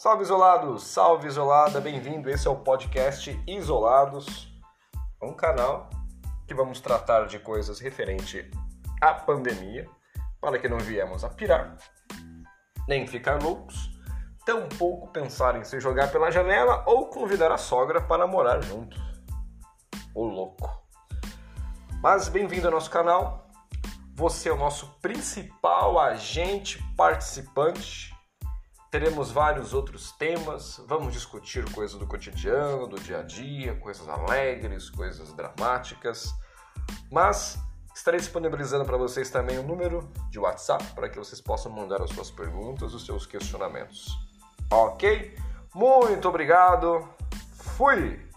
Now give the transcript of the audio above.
Salve isolados, salve isolada, bem-vindo. Esse é o podcast Isolados, um canal que vamos tratar de coisas referente à pandemia, para que não viemos a pirar, nem ficar loucos, tampouco pensar em se jogar pela janela ou convidar a sogra para morar junto. O louco. Mas bem-vindo ao nosso canal. Você é o nosso principal agente participante. Teremos vários outros temas. Vamos discutir coisas do cotidiano, do dia a dia, coisas alegres, coisas dramáticas. Mas estarei disponibilizando para vocês também o um número de WhatsApp para que vocês possam mandar as suas perguntas, os seus questionamentos. Ok? Muito obrigado. Fui!